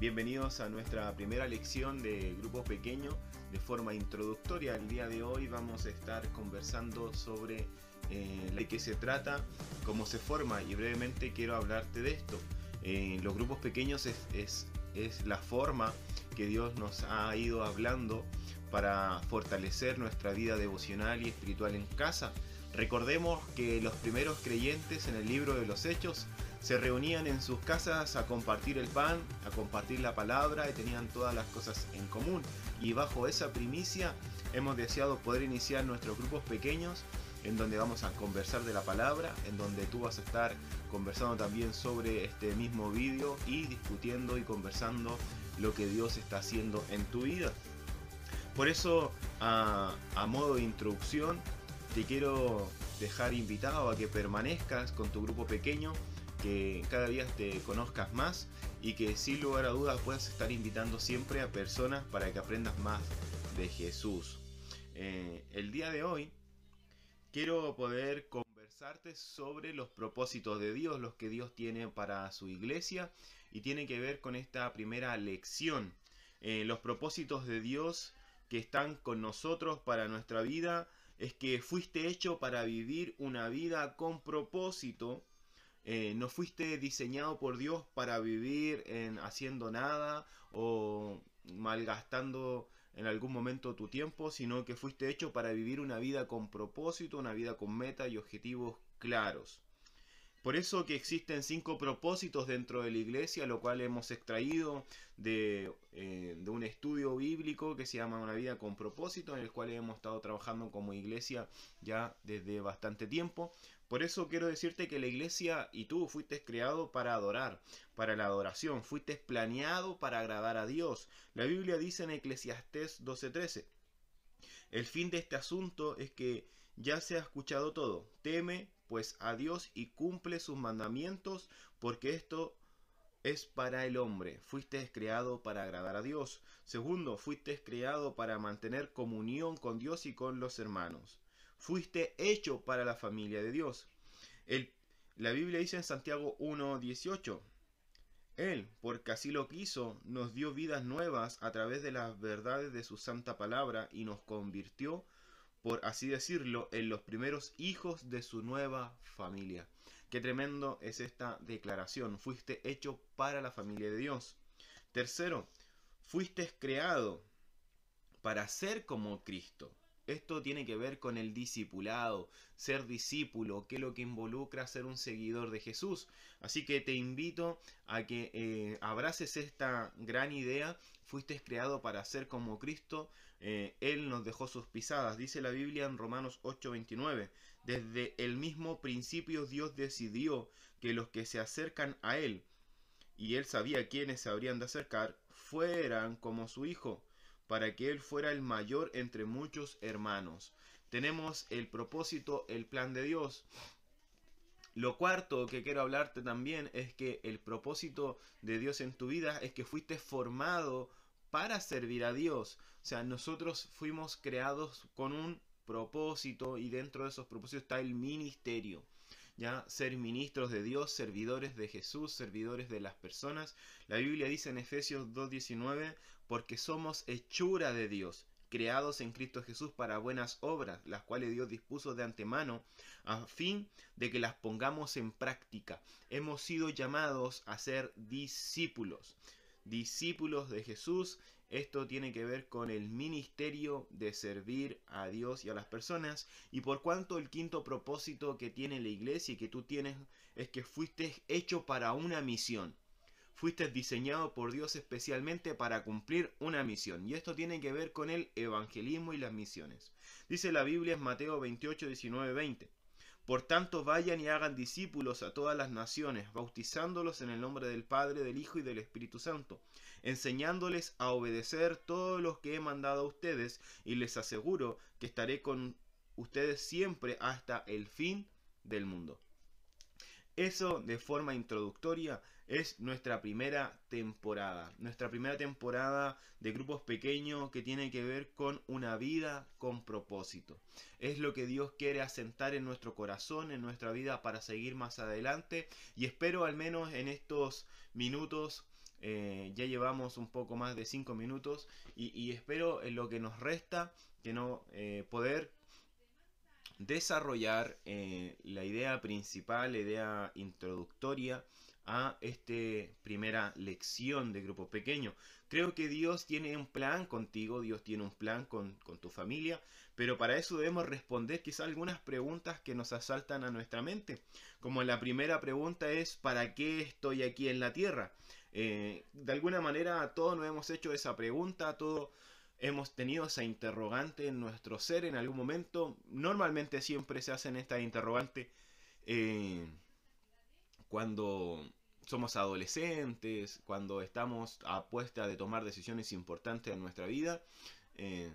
Bienvenidos a nuestra primera lección de grupo pequeño de forma introductoria. El día de hoy vamos a estar conversando sobre eh, de qué se trata, cómo se forma y brevemente quiero hablarte de esto. Eh, los grupos pequeños es, es, es la forma que Dios nos ha ido hablando para fortalecer nuestra vida devocional y espiritual en casa. Recordemos que los primeros creyentes en el libro de los Hechos se reunían en sus casas a compartir el pan, a compartir la palabra y tenían todas las cosas en común. Y bajo esa primicia hemos deseado poder iniciar nuestros grupos pequeños en donde vamos a conversar de la palabra, en donde tú vas a estar conversando también sobre este mismo vídeo y discutiendo y conversando lo que Dios está haciendo en tu vida. Por eso, a, a modo de introducción, te quiero dejar invitado a que permanezcas con tu grupo pequeño que cada día te conozcas más y que sin lugar a dudas puedas estar invitando siempre a personas para que aprendas más de Jesús. Eh, el día de hoy quiero poder conversarte sobre los propósitos de Dios, los que Dios tiene para su iglesia y tiene que ver con esta primera lección. Eh, los propósitos de Dios que están con nosotros para nuestra vida es que fuiste hecho para vivir una vida con propósito eh, no fuiste diseñado por Dios para vivir en haciendo nada o malgastando en algún momento tu tiempo, sino que fuiste hecho para vivir una vida con propósito, una vida con meta y objetivos claros. Por eso que existen cinco propósitos dentro de la iglesia, lo cual hemos extraído de, eh, de, un estudio bíblico que se llama Una vida con propósito, en el cual hemos estado trabajando como iglesia ya desde bastante tiempo. Por eso quiero decirte que la iglesia y tú fuiste creado para adorar, para la adoración, fuiste planeado para agradar a Dios. La Biblia dice en Eclesiastés 12:13, el fin de este asunto es que ya se ha escuchado todo, teme pues a Dios y cumple sus mandamientos, porque esto es para el hombre. Fuiste creado para agradar a Dios. Segundo, fuiste creado para mantener comunión con Dios y con los hermanos fuiste hecho para la familia de Dios. El, la Biblia dice en Santiago 1.18, Él, porque así lo quiso, nos dio vidas nuevas a través de las verdades de su santa palabra y nos convirtió, por así decirlo, en los primeros hijos de su nueva familia. Qué tremendo es esta declaración. Fuiste hecho para la familia de Dios. Tercero, fuiste creado para ser como Cristo. Esto tiene que ver con el discipulado, ser discípulo, que es lo que involucra ser un seguidor de Jesús. Así que te invito a que eh, abraces esta gran idea. Fuiste creado para ser como Cristo. Eh, Él nos dejó sus pisadas. Dice la Biblia en Romanos 8:29. Desde el mismo principio Dios decidió que los que se acercan a Él, y Él sabía quiénes se habrían de acercar, fueran como su Hijo para que Él fuera el mayor entre muchos hermanos. Tenemos el propósito, el plan de Dios. Lo cuarto que quiero hablarte también es que el propósito de Dios en tu vida es que fuiste formado para servir a Dios. O sea, nosotros fuimos creados con un propósito y dentro de esos propósitos está el ministerio ya ser ministros de Dios, servidores de Jesús, servidores de las personas. La Biblia dice en Efesios 2.19, porque somos hechura de Dios, creados en Cristo Jesús para buenas obras, las cuales Dios dispuso de antemano, a fin de que las pongamos en práctica. Hemos sido llamados a ser discípulos, discípulos de Jesús esto tiene que ver con el ministerio de servir a Dios y a las personas. Y por cuanto el quinto propósito que tiene la iglesia y que tú tienes es que fuiste hecho para una misión. Fuiste diseñado por Dios especialmente para cumplir una misión. Y esto tiene que ver con el evangelismo y las misiones. Dice la Biblia en Mateo 28, 19, 20. Por tanto, vayan y hagan discípulos a todas las naciones, bautizándolos en el nombre del Padre, del Hijo y del Espíritu Santo, enseñándoles a obedecer todo lo que he mandado a ustedes, y les aseguro que estaré con ustedes siempre hasta el fin del mundo. Eso de forma introductoria es nuestra primera temporada. Nuestra primera temporada de grupos pequeños que tiene que ver con una vida con propósito. Es lo que Dios quiere asentar en nuestro corazón, en nuestra vida para seguir más adelante. Y espero al menos en estos minutos eh, ya llevamos un poco más de 5 minutos y, espero en lo que nos resta que no eh, poder desarrollar eh, la idea principal, la idea introductoria a esta primera lección de grupo pequeño. Creo que Dios tiene un plan contigo, Dios tiene un plan con, con tu familia, pero para eso debemos responder quizá algunas preguntas que nos asaltan a nuestra mente. Como la primera pregunta es, ¿para qué estoy aquí en la tierra? Eh, de alguna manera todos nos hemos hecho esa pregunta, todos hemos tenido esa interrogante en nuestro ser en algún momento. Normalmente siempre se hacen estas interrogantes eh, cuando somos adolescentes, cuando estamos a puesta de tomar decisiones importantes en nuestra vida. Eh,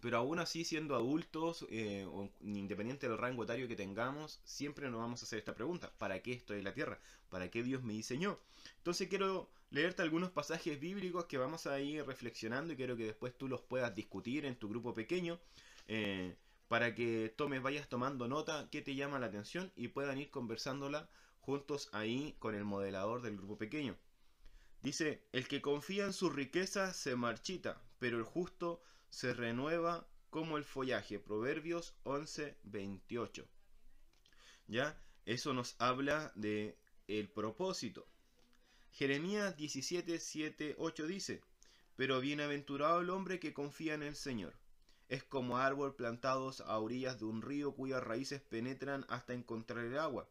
pero aún así, siendo adultos, eh, independiente del rango etario que tengamos, siempre nos vamos a hacer esta pregunta: ¿para qué estoy en la tierra? ¿Para qué Dios me diseñó? Entonces quiero leerte algunos pasajes bíblicos que vamos a ir reflexionando y quiero que después tú los puedas discutir en tu grupo pequeño. Eh, para que tomes, vayas tomando nota, qué te llama la atención y puedan ir conversándola juntos ahí con el modelador del grupo pequeño. Dice, el que confía en su riqueza se marchita, pero el justo se renueva como el follaje. Proverbios 11, 28. ¿Ya? Eso nos habla de el propósito. Jeremías 17, 7, 8 dice, pero bienaventurado el hombre que confía en el Señor. Es como árbol plantados a orillas de un río cuyas raíces penetran hasta encontrar el agua.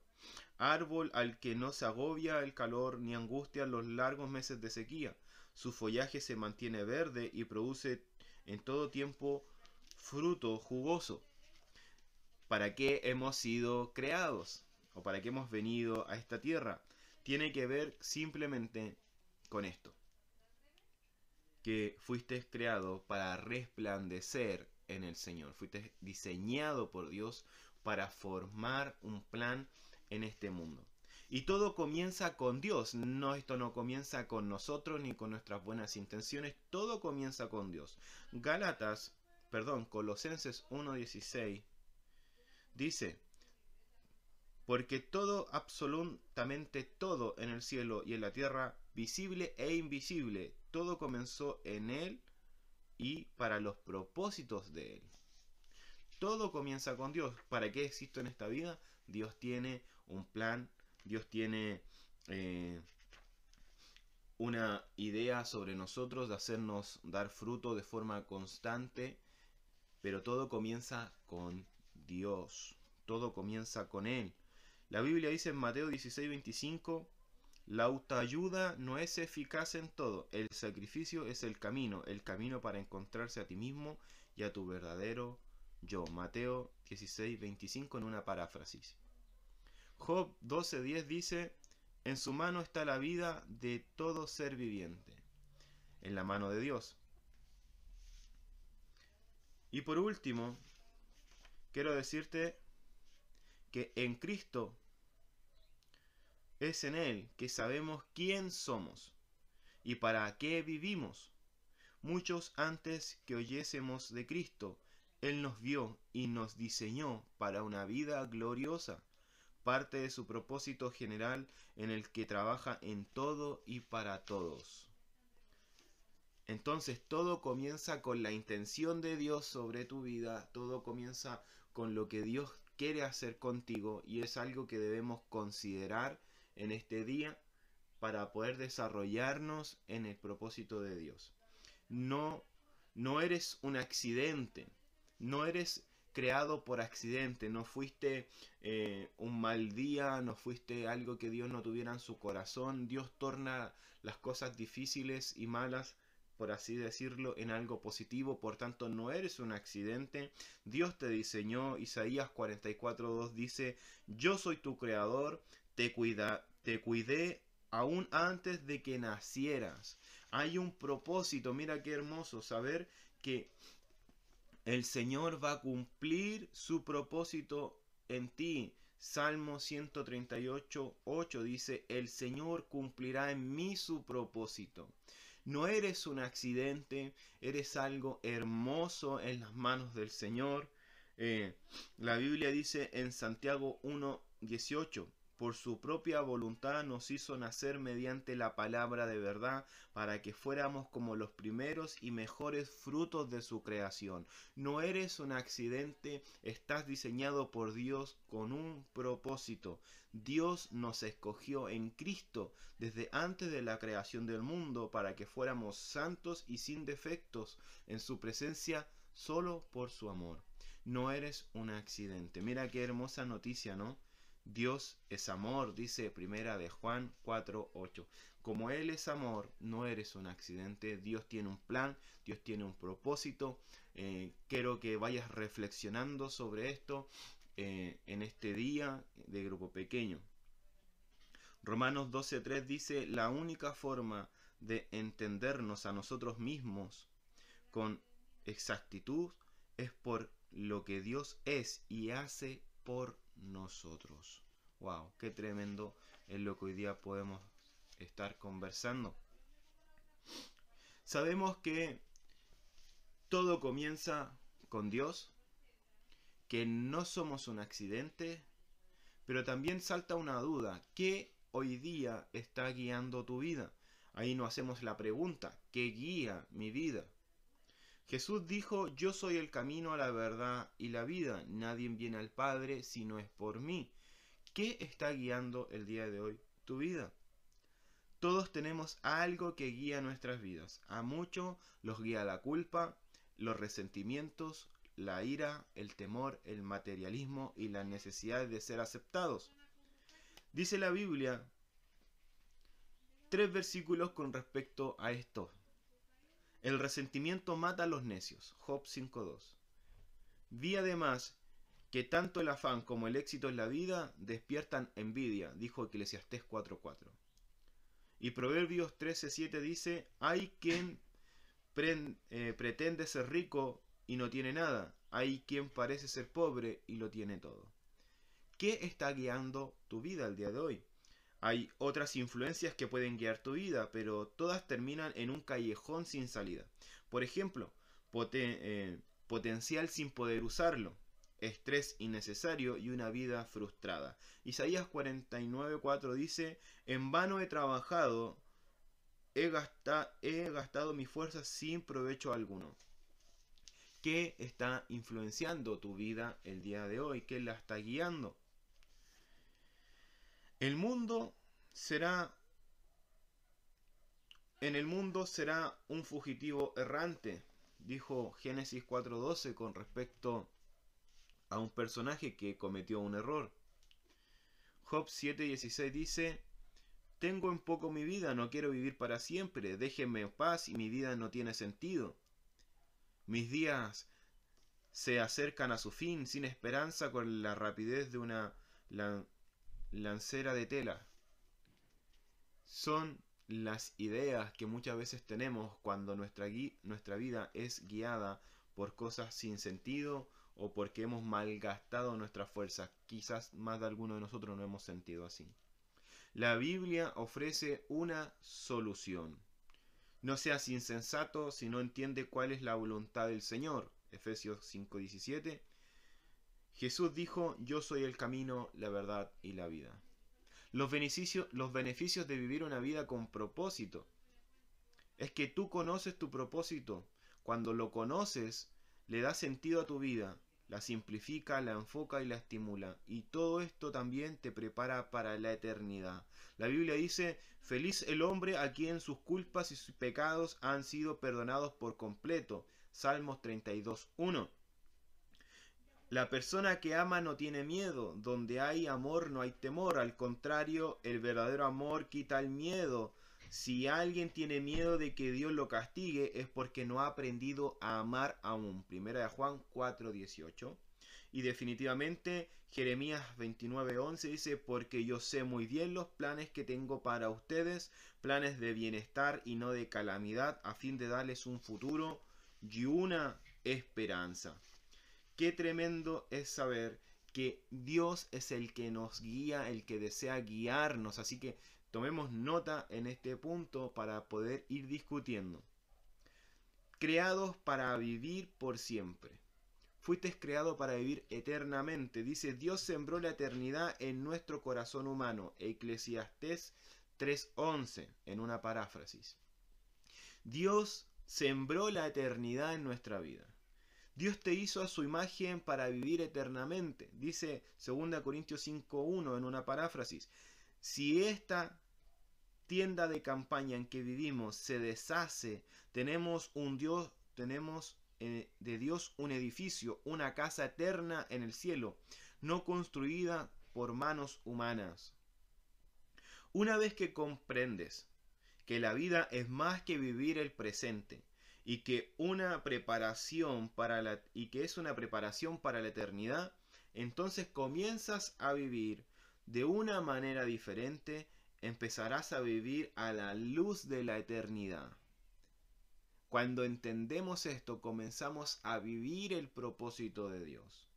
Árbol al que no se agobia el calor ni angustia los largos meses de sequía. Su follaje se mantiene verde y produce en todo tiempo fruto jugoso. ¿Para qué hemos sido creados? ¿O para qué hemos venido a esta tierra? Tiene que ver simplemente con esto. Que fuiste creado para resplandecer en el Señor. Fuiste diseñado por Dios para formar un plan en este mundo. Y todo comienza con Dios. No, esto no comienza con nosotros ni con nuestras buenas intenciones. Todo comienza con Dios. Gálatas, perdón, Colosenses 1.16 dice, porque todo, absolutamente todo en el cielo y en la tierra, visible e invisible, todo comenzó en Él y para los propósitos de Él. Todo comienza con Dios. ¿Para qué existo en esta vida? Dios tiene un plan Dios tiene eh, una idea sobre nosotros de hacernos dar fruto de forma constante, pero todo comienza con Dios, todo comienza con Él. La Biblia dice en Mateo 16, 25, la autoayuda no es eficaz en todo, el sacrificio es el camino, el camino para encontrarse a ti mismo y a tu verdadero yo. Mateo 16, 25 en una paráfrasis. Job 12.10 dice, en su mano está la vida de todo ser viviente, en la mano de Dios. Y por último, quiero decirte que en Cristo es en Él que sabemos quién somos y para qué vivimos. Muchos antes que oyésemos de Cristo, Él nos vio y nos diseñó para una vida gloriosa parte de su propósito general en el que trabaja en todo y para todos. Entonces todo comienza con la intención de Dios sobre tu vida, todo comienza con lo que Dios quiere hacer contigo y es algo que debemos considerar en este día para poder desarrollarnos en el propósito de Dios. No no eres un accidente, no eres creado por accidente, no fuiste eh, un mal día, no fuiste algo que Dios no tuviera en su corazón. Dios torna las cosas difíciles y malas, por así decirlo, en algo positivo. Por tanto, no eres un accidente. Dios te diseñó. Isaías 44.2 dice, yo soy tu creador, te, cuida, te cuidé aún antes de que nacieras. Hay un propósito, mira qué hermoso saber que el Señor va a cumplir su propósito en ti. Salmo 138, 8 dice, el Señor cumplirá en mí su propósito. No eres un accidente, eres algo hermoso en las manos del Señor. Eh, la Biblia dice en Santiago 1, 18, por su propia voluntad nos hizo nacer mediante la palabra de verdad, para que fuéramos como los primeros y mejores frutos de su creación. No eres un accidente, estás diseñado por Dios con un propósito. Dios nos escogió en Cristo desde antes de la creación del mundo para que fuéramos santos y sin defectos en su presencia solo por su amor. No eres un accidente. Mira qué hermosa noticia, ¿no? Dios es amor, dice primera de Juan 4.8. Como Él es amor, no eres un accidente. Dios tiene un plan, Dios tiene un propósito. Eh, quiero que vayas reflexionando sobre esto eh, en este día de grupo pequeño. Romanos 12.3 dice, la única forma de entendernos a nosotros mismos con exactitud es por lo que Dios es y hace por nosotros. Wow, qué tremendo es lo que hoy día podemos estar conversando. Sabemos que todo comienza con Dios, que no somos un accidente, pero también salta una duda, ¿qué hoy día está guiando tu vida? Ahí nos hacemos la pregunta, ¿qué guía mi vida? Jesús dijo, yo soy el camino a la verdad y la vida, nadie viene al Padre si no es por mí. ¿Qué está guiando el día de hoy tu vida? Todos tenemos algo que guía nuestras vidas. A muchos los guía la culpa, los resentimientos, la ira, el temor, el materialismo y la necesidad de ser aceptados. Dice la Biblia tres versículos con respecto a esto. El resentimiento mata a los necios. Job 5.2. Vi además que tanto el afán como el éxito en la vida despiertan envidia, dijo Eclesiastés 4.4. Y Proverbios 13.7 dice, hay quien eh, pretende ser rico y no tiene nada, hay quien parece ser pobre y lo tiene todo. ¿Qué está guiando tu vida el día de hoy? Hay otras influencias que pueden guiar tu vida, pero todas terminan en un callejón sin salida. Por ejemplo, eh, potencial sin poder usarlo, estrés innecesario y una vida frustrada. Isaías 49:4 dice, en vano he trabajado, he, he gastado mi fuerza sin provecho alguno. ¿Qué está influenciando tu vida el día de hoy? ¿Qué la está guiando? El mundo será en el mundo será un fugitivo errante, dijo Génesis 4:12 con respecto a un personaje que cometió un error. Job 7:16 dice, Tengo en poco mi vida, no quiero vivir para siempre, déjenme en paz y mi vida no tiene sentido. Mis días se acercan a su fin sin esperanza con la rapidez de una lancera de tela. Son las ideas que muchas veces tenemos cuando nuestra, nuestra vida es guiada por cosas sin sentido o porque hemos malgastado nuestras fuerzas. Quizás más de alguno de nosotros no hemos sentido así. La Biblia ofrece una solución. No seas insensato si no entiende cuál es la voluntad del Señor. Efesios 5:17 Jesús dijo, yo soy el camino, la verdad y la vida. Los beneficios, los beneficios de vivir una vida con propósito es que tú conoces tu propósito. Cuando lo conoces, le da sentido a tu vida, la simplifica, la enfoca y la estimula. Y todo esto también te prepara para la eternidad. La Biblia dice, feliz el hombre a quien sus culpas y sus pecados han sido perdonados por completo. Salmos 32.1. La persona que ama no tiene miedo, donde hay amor no hay temor, al contrario, el verdadero amor quita el miedo. Si alguien tiene miedo de que Dios lo castigue es porque no ha aprendido a amar aún. Primera de Juan 4:18. Y definitivamente Jeremías 29:11 dice, porque yo sé muy bien los planes que tengo para ustedes, planes de bienestar y no de calamidad, a fin de darles un futuro y una esperanza. Qué tremendo es saber que Dios es el que nos guía, el que desea guiarnos. Así que tomemos nota en este punto para poder ir discutiendo. Creados para vivir por siempre. Fuiste creado para vivir eternamente. Dice, Dios sembró la eternidad en nuestro corazón humano. Eclesiastés 3.11, en una paráfrasis. Dios sembró la eternidad en nuestra vida. Dios te hizo a su imagen para vivir eternamente. Dice 2 Corintios 5.1 en una paráfrasis. Si esta tienda de campaña en que vivimos se deshace, tenemos un Dios, tenemos eh, de Dios un edificio, una casa eterna en el cielo, no construida por manos humanas. Una vez que comprendes que la vida es más que vivir el presente y que una preparación para la y que es una preparación para la eternidad, entonces comienzas a vivir de una manera diferente, empezarás a vivir a la luz de la eternidad. Cuando entendemos esto, comenzamos a vivir el propósito de Dios.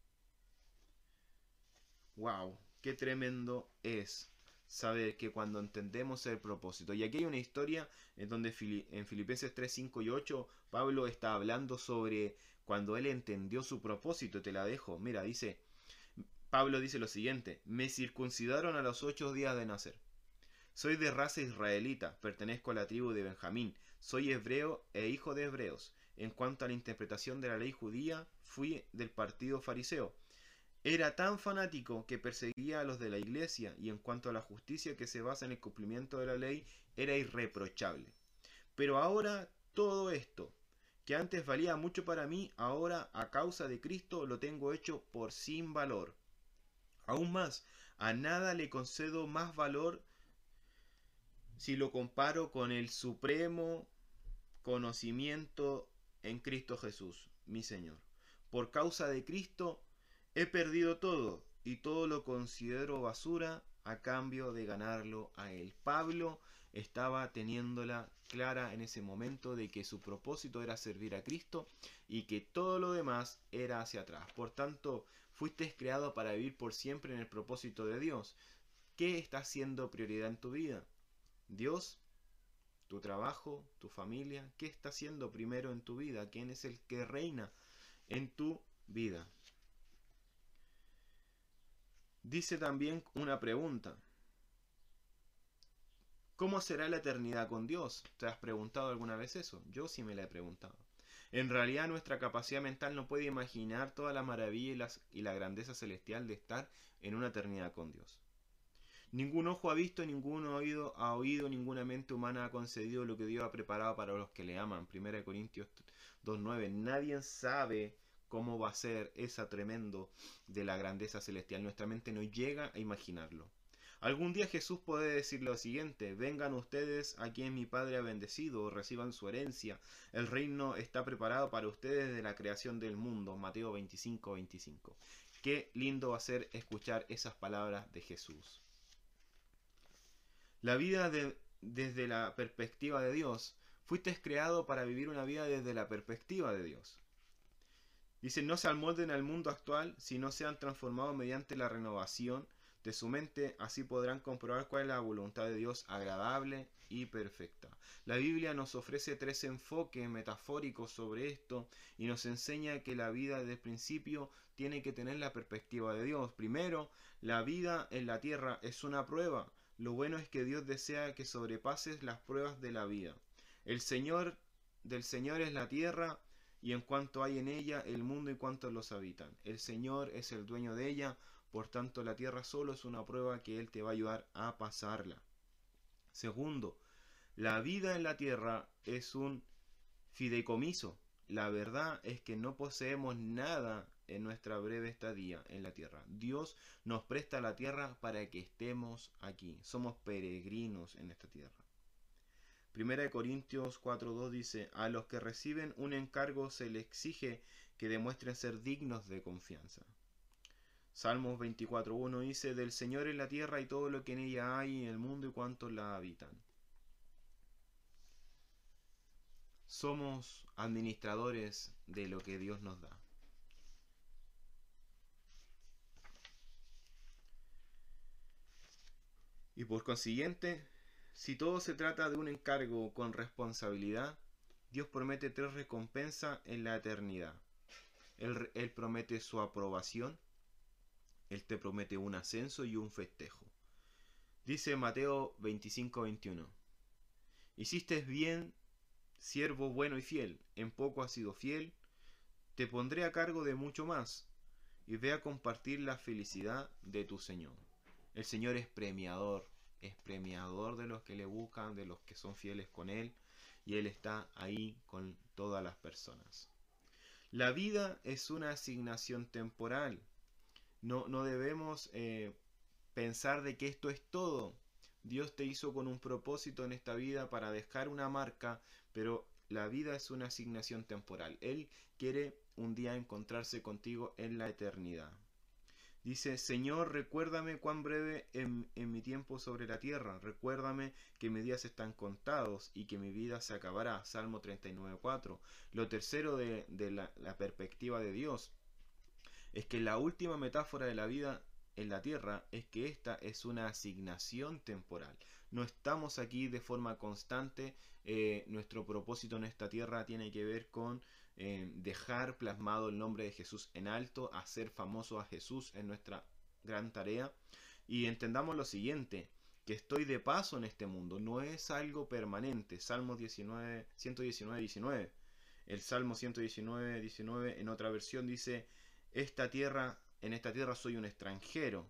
¡Wow! ¡Qué tremendo es saber que cuando entendemos el propósito! Y aquí hay una historia en donde en Filipenses 3, 5 y 8, Pablo está hablando sobre cuando él entendió su propósito. Te la dejo. Mira, dice, Pablo dice lo siguiente, me circuncidaron a los ocho días de nacer. Soy de raza israelita, pertenezco a la tribu de Benjamín, soy hebreo e hijo de hebreos. En cuanto a la interpretación de la ley judía, fui del partido fariseo. Era tan fanático que perseguía a los de la iglesia y en cuanto a la justicia que se basa en el cumplimiento de la ley, era irreprochable. Pero ahora todo esto, que antes valía mucho para mí, ahora a causa de Cristo lo tengo hecho por sin valor. Aún más, a nada le concedo más valor si lo comparo con el supremo conocimiento en Cristo Jesús, mi Señor. Por causa de Cristo he perdido todo y todo lo considero basura a cambio de ganarlo a Él. Pablo estaba teniéndola clara en ese momento de que su propósito era servir a Cristo y que todo lo demás era hacia atrás. Por tanto, fuiste creado para vivir por siempre en el propósito de Dios. ¿Qué está siendo prioridad en tu vida? Dios, tu trabajo, tu familia, ¿qué está haciendo primero en tu vida? ¿Quién es el que reina en tu vida? Dice también una pregunta. ¿Cómo será la eternidad con Dios? ¿Te has preguntado alguna vez eso? Yo sí me la he preguntado. En realidad nuestra capacidad mental no puede imaginar toda la maravilla y, la grandeza celestial de estar en una eternidad con Dios. Ningún ojo ha visto, ningún oído ha oído, ninguna mente humana ha concedido lo que Dios ha preparado para los que le aman. 1 Corintios 2.9. Nadie sabe cómo va a ser esa tremendo de la grandeza celestial. Nuestra mente no llega a imaginarlo. Algún día Jesús puede decir lo siguiente, vengan ustedes a quien mi Padre ha bendecido, reciban su herencia, el reino está preparado para ustedes desde la creación del mundo, Mateo 25, 25. Qué lindo va a ser escuchar esas palabras de Jesús. La vida desde la perspectiva de Dios. Fuiste creado para vivir una vida desde la perspectiva de Dios. Dice, no se amolden al mundo actual, sino sean transformados mediante la renovación de su mente, así podrán comprobar cuál es la voluntad de Dios agradable y perfecta. La Biblia nos ofrece tres enfoques metafóricos sobre esto y nos enseña que la vida desde el principio tiene que tener la perspectiva de Dios. Primero, la vida en la tierra es una prueba. Lo bueno es que Dios desea que sobrepases las pruebas de la vida. El Señor del Señor es la tierra y en cuanto hay en ella el mundo y cuantos los habitan. El Señor es el dueño de ella, por tanto la tierra solo es una prueba que Él te va a ayudar a pasarla. Segundo, la vida en la tierra es un fideicomiso. La verdad es que no poseemos nada en nuestra breve estadía en la tierra. Dios nos presta la tierra para que estemos aquí. Somos peregrinos en esta tierra. Primera de Corintios 4.2 dice, a los que reciben un encargo se les exige que demuestren ser dignos de confianza. Salmos 24.1 dice, del Señor es la tierra y todo lo que en ella hay, en el mundo y cuantos la habitan. Somos administradores de lo que Dios nos da. Y por consiguiente, si todo se trata de un encargo con responsabilidad, Dios promete tres recompensas en la eternidad. Él, promete su aprobación, Él te promete un ascenso y un festejo. Dice Mateo 25-21, Hiciste bien, siervo bueno y fiel, en poco has sido fiel, te pondré a cargo de mucho más, y ve a compartir la felicidad de tu Señor. El Señor es premiador, es premiador de los que le buscan, de los que son fieles con Él, y Él está ahí con todas las personas. La vida es una asignación temporal. No, no debemos eh, pensar de que esto es todo. Dios te hizo con un propósito en esta vida para dejar una marca, pero la vida es una asignación temporal. Él quiere un día encontrarse contigo en la eternidad. Dice, Señor, recuérdame cuán breve en, mi tiempo sobre la tierra, recuérdame que mis días están contados y que mi vida se acabará. Salmo 39.4. Lo tercero de, la, la perspectiva de Dios es que la última metáfora de la vida en la tierra es que esta es una asignación temporal. No estamos aquí de forma constante. Eh, nuestro propósito en esta tierra tiene que ver con eh, dejar plasmado el nombre de Jesús en alto, hacer famoso a Jesús en nuestra gran tarea. Y entendamos lo siguiente, que estoy de paso en este mundo, no es algo permanente. Salmo 19, 119, 19. El Salmo 119, 19 en otra versión dice, esta tierra, en esta tierra soy un extranjero.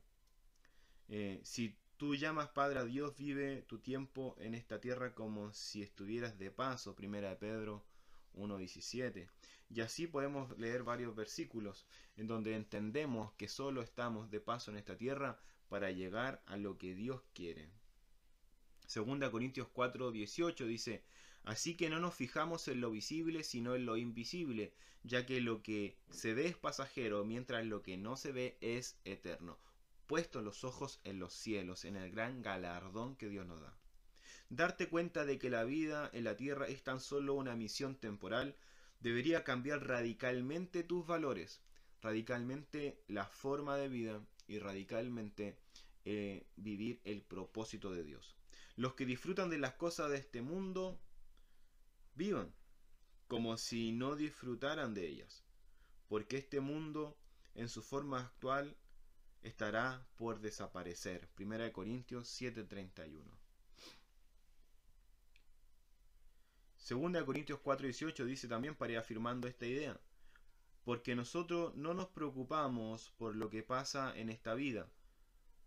Eh, si tú llamas Padre a Dios, vive tu tiempo en esta tierra como si estuvieras de paso. Primera de Pedro 1.17. Y así podemos leer varios versículos en donde entendemos que solo estamos de paso en esta tierra para llegar a lo que Dios quiere. Segunda Corintios 4:18 dice, Así que no nos fijamos en lo visible, sino en lo invisible, ya que lo que se ve es pasajero, mientras lo que no se ve es eterno. Puesto los ojos en los cielos, en el gran galardón que Dios nos da. Darte cuenta de que la vida en la tierra es tan solo una misión temporal debería cambiar radicalmente tus valores, radicalmente la forma de vida y radicalmente eh, vivir el propósito de Dios. Los que disfrutan de las cosas de este mundo, vivan como si no disfrutaran de ellas, porque este mundo en su forma actual estará por desaparecer. 1 Corintios 7:31. Segunda Corintios 4:18 dice también para ir afirmando esta idea, porque nosotros no nos preocupamos por lo que pasa en esta vida,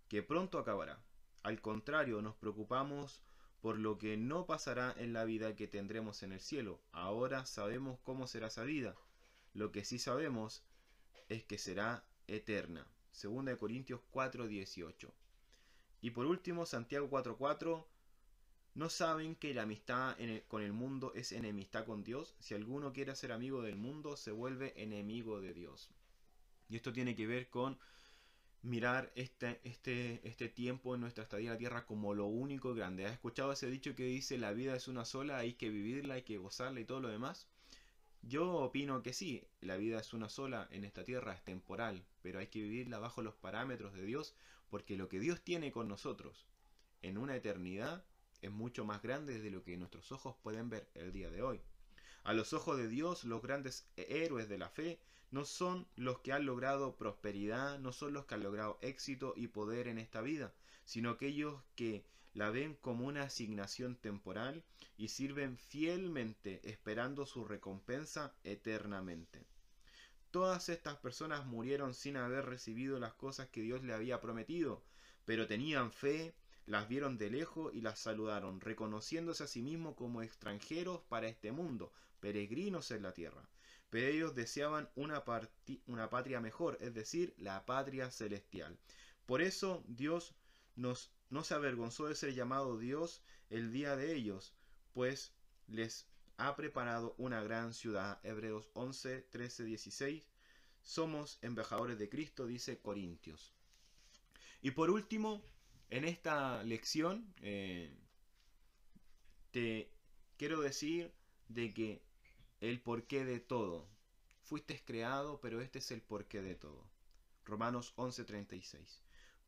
que pronto acabará. Al contrario, nos preocupamos por lo que no pasará en la vida que tendremos en el cielo. Ahora sabemos cómo será esa vida. Lo que sí sabemos es que será eterna. Segunda Corintios 4:18. Y por último, Santiago 4:4 ¿No saben que la amistad con el mundo es enemistad con Dios? Si alguno quiere ser amigo del mundo, se vuelve enemigo de Dios. Y esto tiene que ver con mirar este, este, este tiempo en nuestra estadía en la tierra como lo único grande. ¿Has escuchado ese dicho que dice la vida es una sola, hay que vivirla, hay que gozarla y todo lo demás? Yo opino que sí, la vida es una sola en esta tierra, es temporal, pero hay que vivirla bajo los parámetros de Dios, porque lo que Dios tiene con nosotros en una eternidad es mucho más grande de lo que nuestros ojos pueden ver el día de hoy. A los ojos de Dios, los grandes héroes de la fe no son los que han logrado prosperidad, no son los que han logrado éxito y poder en esta vida, sino aquellos que la ven como una asignación temporal y sirven fielmente esperando su recompensa eternamente. Todas estas personas murieron sin haber recibido las cosas que Dios le había prometido, pero tenían fe, las vieron de lejos y las saludaron, reconociéndose a sí mismos como extranjeros para este mundo, peregrinos en la tierra. Pero ellos deseaban una, una patria mejor, es decir, la patria celestial. Por eso Dios nos, no se avergonzó de ser llamado Dios el día de ellos, pues les ha preparado una gran ciudad. Hebreos 11, 13, 16. Somos embajadores de Cristo, dice Corintios. Y por último, en esta lección eh, te quiero decir de que el porqué de todo. Fuiste creado, pero este es el porqué de todo. Romanos 11:36.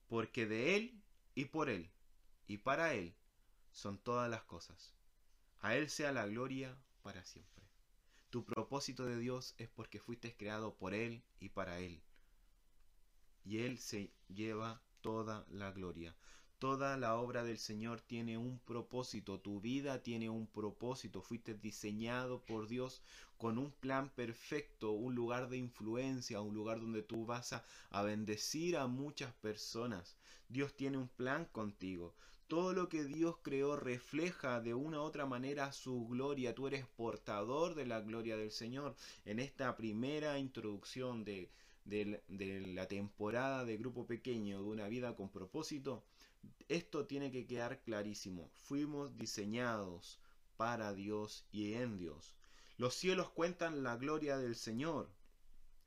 Porque de Él y por Él y para Él son todas las cosas. A Él sea la gloria para siempre. Tu propósito de Dios es porque fuiste creado por Él y para Él. Y Él se lleva toda la gloria. Toda la obra del Señor tiene un propósito, tu vida tiene un propósito, fuiste diseñado por Dios con un plan perfecto, un lugar de influencia, un lugar donde tú vas a, bendecir a muchas personas. Dios tiene un plan contigo. Todo lo que Dios creó refleja de una u otra manera su gloria. Tú eres portador de la gloria del Señor. En esta primera introducción de, de, la temporada de grupo pequeño de una vida con propósito, esto tiene que quedar clarísimo. Fuimos diseñados para Dios y en Dios. Los cielos cuentan la gloria del Señor.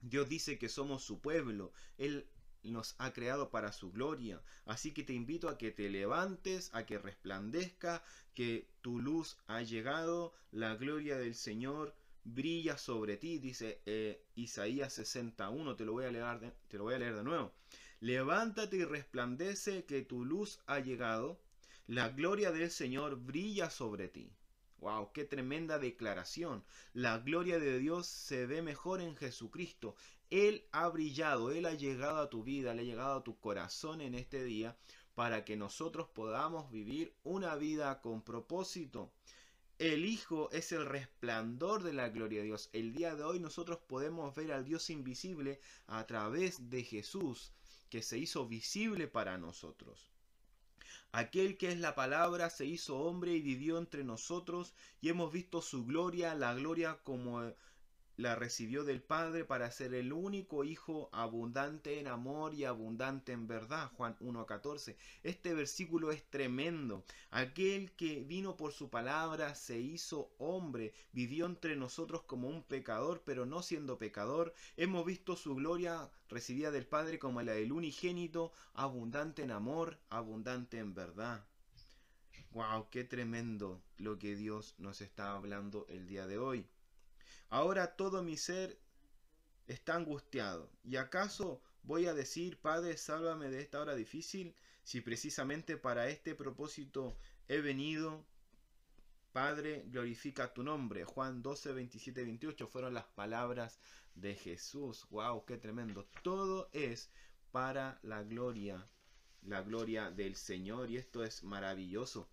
Dios dice que somos su pueblo. Él nos ha creado para su gloria. Así que te invito a que te levantes, a que resplandezca, que tu luz ha llegado, la gloria del Señor brilla sobre ti, dice eh, Isaías 61, te lo, voy a leer te lo voy a leer de nuevo. Levántate y resplandece que tu luz ha llegado, la gloria del Señor brilla sobre ti. ¡Wow! ¡Qué tremenda declaración! La gloria de Dios se ve mejor en Jesucristo. Él ha brillado, Él ha llegado a tu vida, Él ha llegado a tu corazón en este día para que nosotros podamos vivir una vida con propósito. El Hijo es el resplandor de la gloria de Dios. El día de hoy nosotros podemos ver al Dios invisible a través de Jesús que se hizo visible para nosotros. Aquel que es la palabra se hizo hombre y vivió entre nosotros y hemos visto su gloria, la gloria como la recibió del Padre para ser el único Hijo abundante en amor y abundante en verdad. Juan 1.14. Este versículo es tremendo. Aquel que vino por su palabra se hizo hombre, vivió entre nosotros como un pecador, pero no siendo pecador. Hemos visto su gloria recibida del Padre como la del unigénito, abundante en amor, abundante en verdad. ¡Wow! ¡Qué tremendo lo que Dios nos está hablando el día de hoy! Ahora todo mi ser está angustiado. ¿Y acaso voy a decir, Padre, sálvame de esta hora difícil, si precisamente para este propósito he venido? Padre, glorifica tu nombre. Juan 12, 27, 28 fueron las palabras de Jesús. ¡Wow! ¡Qué tremendo! Todo es para la gloria, la gloria del Señor. Y esto es maravilloso.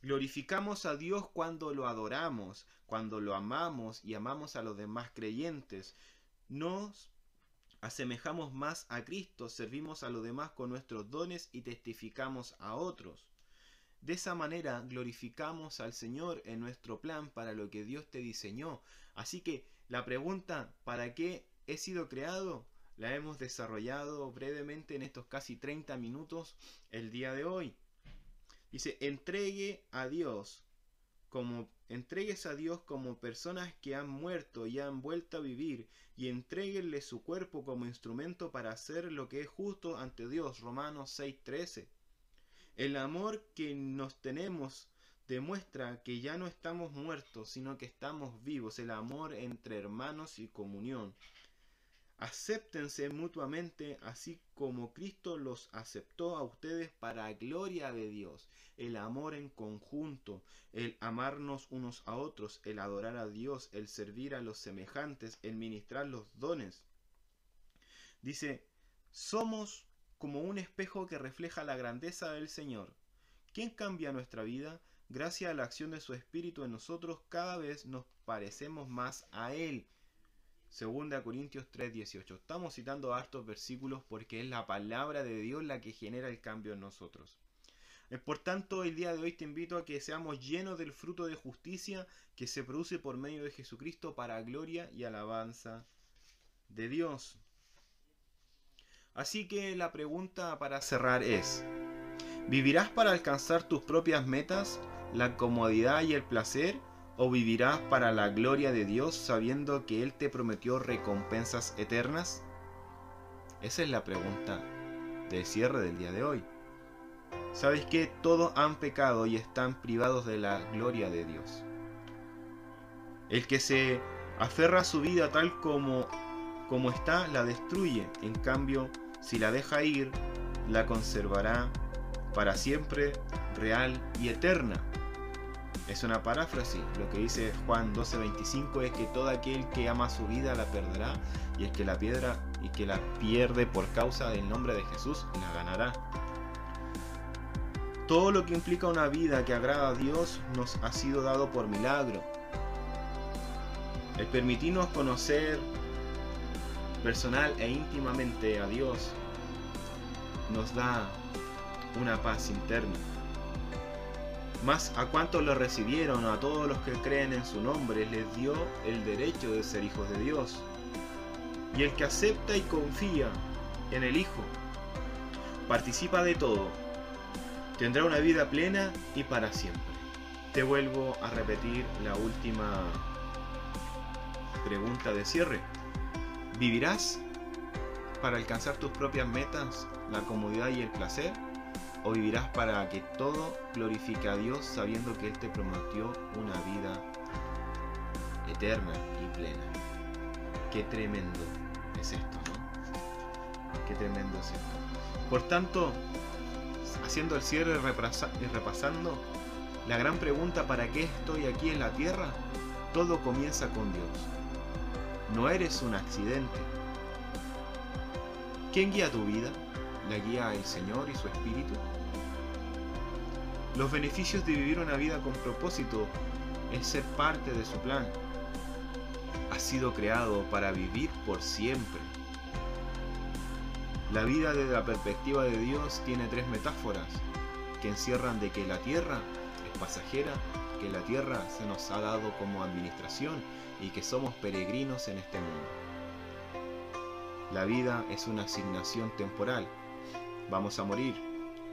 Glorificamos a Dios cuando lo adoramos, cuando lo amamos y amamos a los demás creyentes. Nos asemejamos más a Cristo, servimos a los demás con nuestros dones y testificamos a otros. De esa manera glorificamos al Señor en nuestro plan para lo que Dios te diseñó. Así que la pregunta, ¿para qué he sido creado? La hemos desarrollado brevemente en estos casi 30 minutos el día de hoy. Dice, entregue a Dios como entregues a Dios como personas que han muerto y han vuelto a vivir y entreguenle su cuerpo como instrumento para hacer lo que es justo ante Dios. Romanos 6:13. El amor que nos tenemos demuestra que ya no estamos muertos, sino que estamos vivos, el amor entre hermanos y comunión. Acéptense mutuamente así como Cristo los aceptó a ustedes para gloria de Dios. El amor en conjunto, el amarnos unos a otros, el adorar a Dios, el servir a los semejantes, el ministrar los dones. Dice, somos como un espejo que refleja la grandeza del Señor. ¿Quién cambia nuestra vida? Gracias a la acción de su Espíritu en nosotros, cada vez nos parecemos más a Él Segunda Corintios 3:18. Estamos citando hartos versículos porque es la palabra de Dios la que genera el cambio en nosotros. Por tanto, el día de hoy te invito a que seamos llenos del fruto de justicia que se produce por medio de Jesucristo para gloria y alabanza de Dios. Así que la pregunta para cerrar es, ¿vivirás para alcanzar tus propias metas, la comodidad y el placer? ¿O vivirás para la gloria de Dios sabiendo que Él te prometió recompensas eternas? Esa es la pregunta del cierre del día de hoy. ¿Sabes que Todos han pecado y están privados de la gloria de Dios. El que se aferra a su vida tal como, como está, la destruye. En cambio, si la deja ir, la conservará para siempre, real y eterna. Es una paráfrasis. Lo que dice Juan 12:25 es que todo aquel que ama su vida la perderá y el que la piedra y que la pierde por causa del nombre de Jesús la ganará. Todo lo que implica una vida que agrada a Dios nos ha sido dado por milagro. El permitirnos conocer personal e íntimamente a Dios nos da una paz interna. Más a cuantos lo recibieron, a todos los que creen en su nombre, les dio el derecho de ser hijos de Dios. Y el que acepta y confía en el Hijo, participa de todo, tendrá una vida plena y para siempre. Te vuelvo a repetir la última pregunta de cierre. ¿Vivirás para alcanzar tus propias metas, la comodidad y el placer? ¿O vivirás para que todo glorifique a Dios sabiendo que Él te prometió una vida eterna y plena? Qué tremendo es esto, ¿no? Qué tremendo es esto. Por tanto, haciendo el cierre y repasando, la gran pregunta ¿para qué estoy aquí en la tierra? Todo comienza con Dios. No eres un accidente. ¿Quién guía tu vida? ¿La guía el Señor y su Espíritu? Los beneficios de vivir una vida con propósito es ser parte de su plan. Has sido creado para vivir por siempre. La vida desde la perspectiva de Dios tiene tres metáforas que encierran de que la tierra es pasajera, que la tierra se nos ha dado como administración y que somos peregrinos en este mundo. La vida es una asignación temporal. Vamos a morir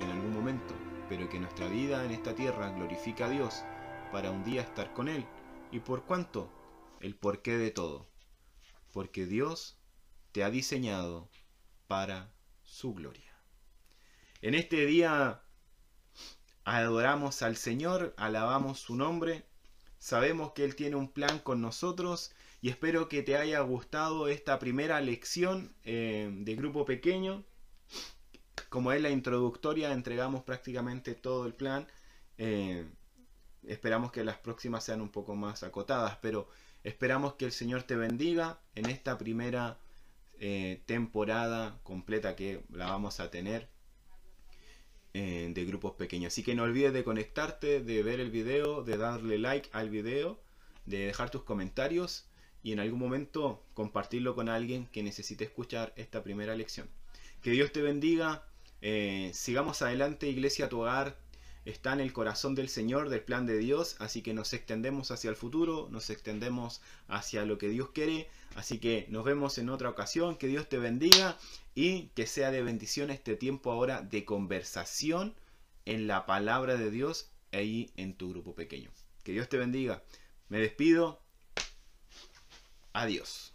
en algún momento, pero que nuestra vida en esta tierra glorifica a Dios para un día estar con Él. ¿Y por cuánto? El porqué de todo. Porque Dios te ha diseñado para su gloria. En este día adoramos al Señor, alabamos su nombre, sabemos que Él tiene un plan con nosotros y espero que te haya gustado esta primera lección eh, de grupo pequeño. Como es la introductoria, entregamos prácticamente todo el plan. Eh, esperamos que las próximas sean un poco más acotadas, pero esperamos que el Señor te bendiga en esta primera eh, temporada completa que la vamos a tener eh, de grupos pequeños. Así que no olvides de conectarte, de ver el video, de darle like al video, de dejar tus comentarios y en algún momento compartirlo con alguien que necesite escuchar esta primera lección. Que Dios te bendiga. Eh, sigamos adelante, Iglesia Tu Hogar está en el corazón del Señor, del plan de Dios, así que nos extendemos hacia el futuro, nos extendemos hacia lo que Dios quiere, así que nos vemos en otra ocasión, que Dios te bendiga y que sea de bendición este tiempo ahora de conversación en la palabra de Dios ahí en tu grupo pequeño. Que Dios te bendiga. Me despido. Adiós.